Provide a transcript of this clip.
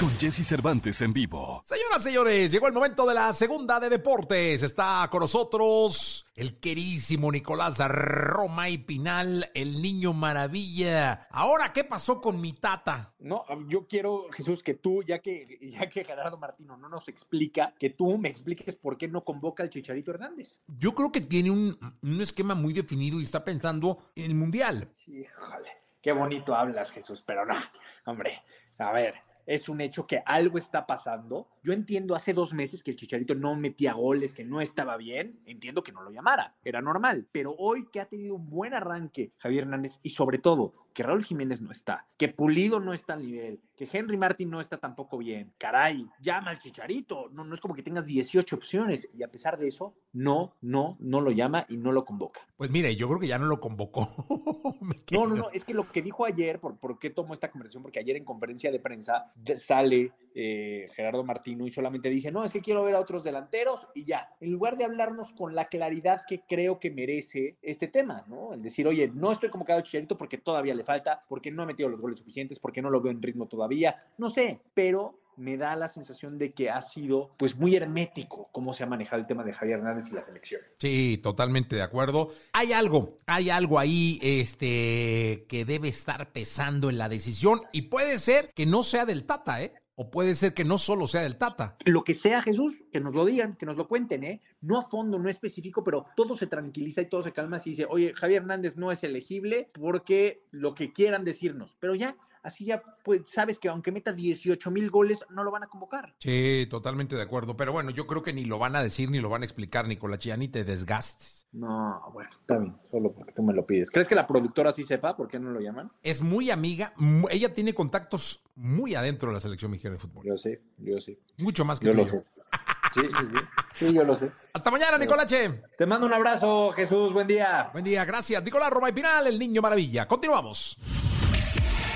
Con Jesse Cervantes en vivo. Señoras, señores, llegó el momento de la segunda de deportes. Está con nosotros el queridísimo Nicolás Romay Pinal, el niño maravilla. Ahora, ¿qué pasó con mi tata? No, yo quiero, Jesús, que tú, ya que, ya que Gerardo Martino no nos explica, que tú me expliques por qué no convoca al Chicharito Hernández. Yo creo que tiene un, un esquema muy definido y está pensando en el Mundial. Sí, híjole, qué bonito hablas, Jesús, pero no, hombre, a ver, es un hecho que algo está pasando. Yo entiendo hace dos meses que el Chicharito no metía goles, que no estaba bien, entiendo que no lo llamara, era normal, pero hoy que ha tenido un buen arranque Javier Hernández y sobre todo que Raúl Jiménez no está, que Pulido no está al nivel, que Henry Martin no está tampoco bien, caray, llama al Chicharito, no, no es como que tengas 18 opciones y a pesar de eso, no, no, no lo llama y no lo convoca. Pues mire, yo creo que ya no lo convocó. no, no, no, es que lo que dijo ayer, ¿por, por qué tomó esta conversación? Porque ayer en conferencia de prensa sale eh, Gerardo Martino y solamente dice, no, es que quiero ver a otros delanteros y ya, en lugar de hablarnos con la claridad que creo que merece este tema, ¿no? El decir, oye, no estoy convocado a Chicharito porque todavía le falta, porque no ha metido los goles suficientes, porque no lo veo en ritmo todavía, no sé, pero me da la sensación de que ha sido pues muy hermético cómo se ha manejado el tema de Javier Hernández y la selección. Sí, totalmente de acuerdo. Hay algo, hay algo ahí este que debe estar pesando en la decisión y puede ser que no sea del Tata, ¿eh? O puede ser que no solo sea del Tata. Lo que sea, Jesús, que nos lo digan, que nos lo cuenten, ¿eh? No a fondo, no específico, pero todo se tranquiliza y todo se calma si dice, oye, Javier Hernández no es elegible porque lo que quieran decirnos. Pero ya, así ya pues sabes que aunque meta 18 mil goles, no lo van a convocar. Sí, totalmente de acuerdo. Pero bueno, yo creo que ni lo van a decir ni lo van a explicar, Nicolás, ya ni te desgastes. No, bueno, está bien, solo porque tú me lo pides. ¿Crees que la productora sí sepa por qué no lo llaman? Es muy amiga, ella tiene contactos muy adentro de la selección mexicana de fútbol. Yo sé, yo sé. Mucho más que yo tú. Lo sé. Sí, sí, sí. Sí, yo lo sé. Hasta mañana, Nicolache. Te mando un abrazo, Jesús. Buen día. Buen día, gracias. Nicolás Roma y Pinal, el niño maravilla. Continuamos.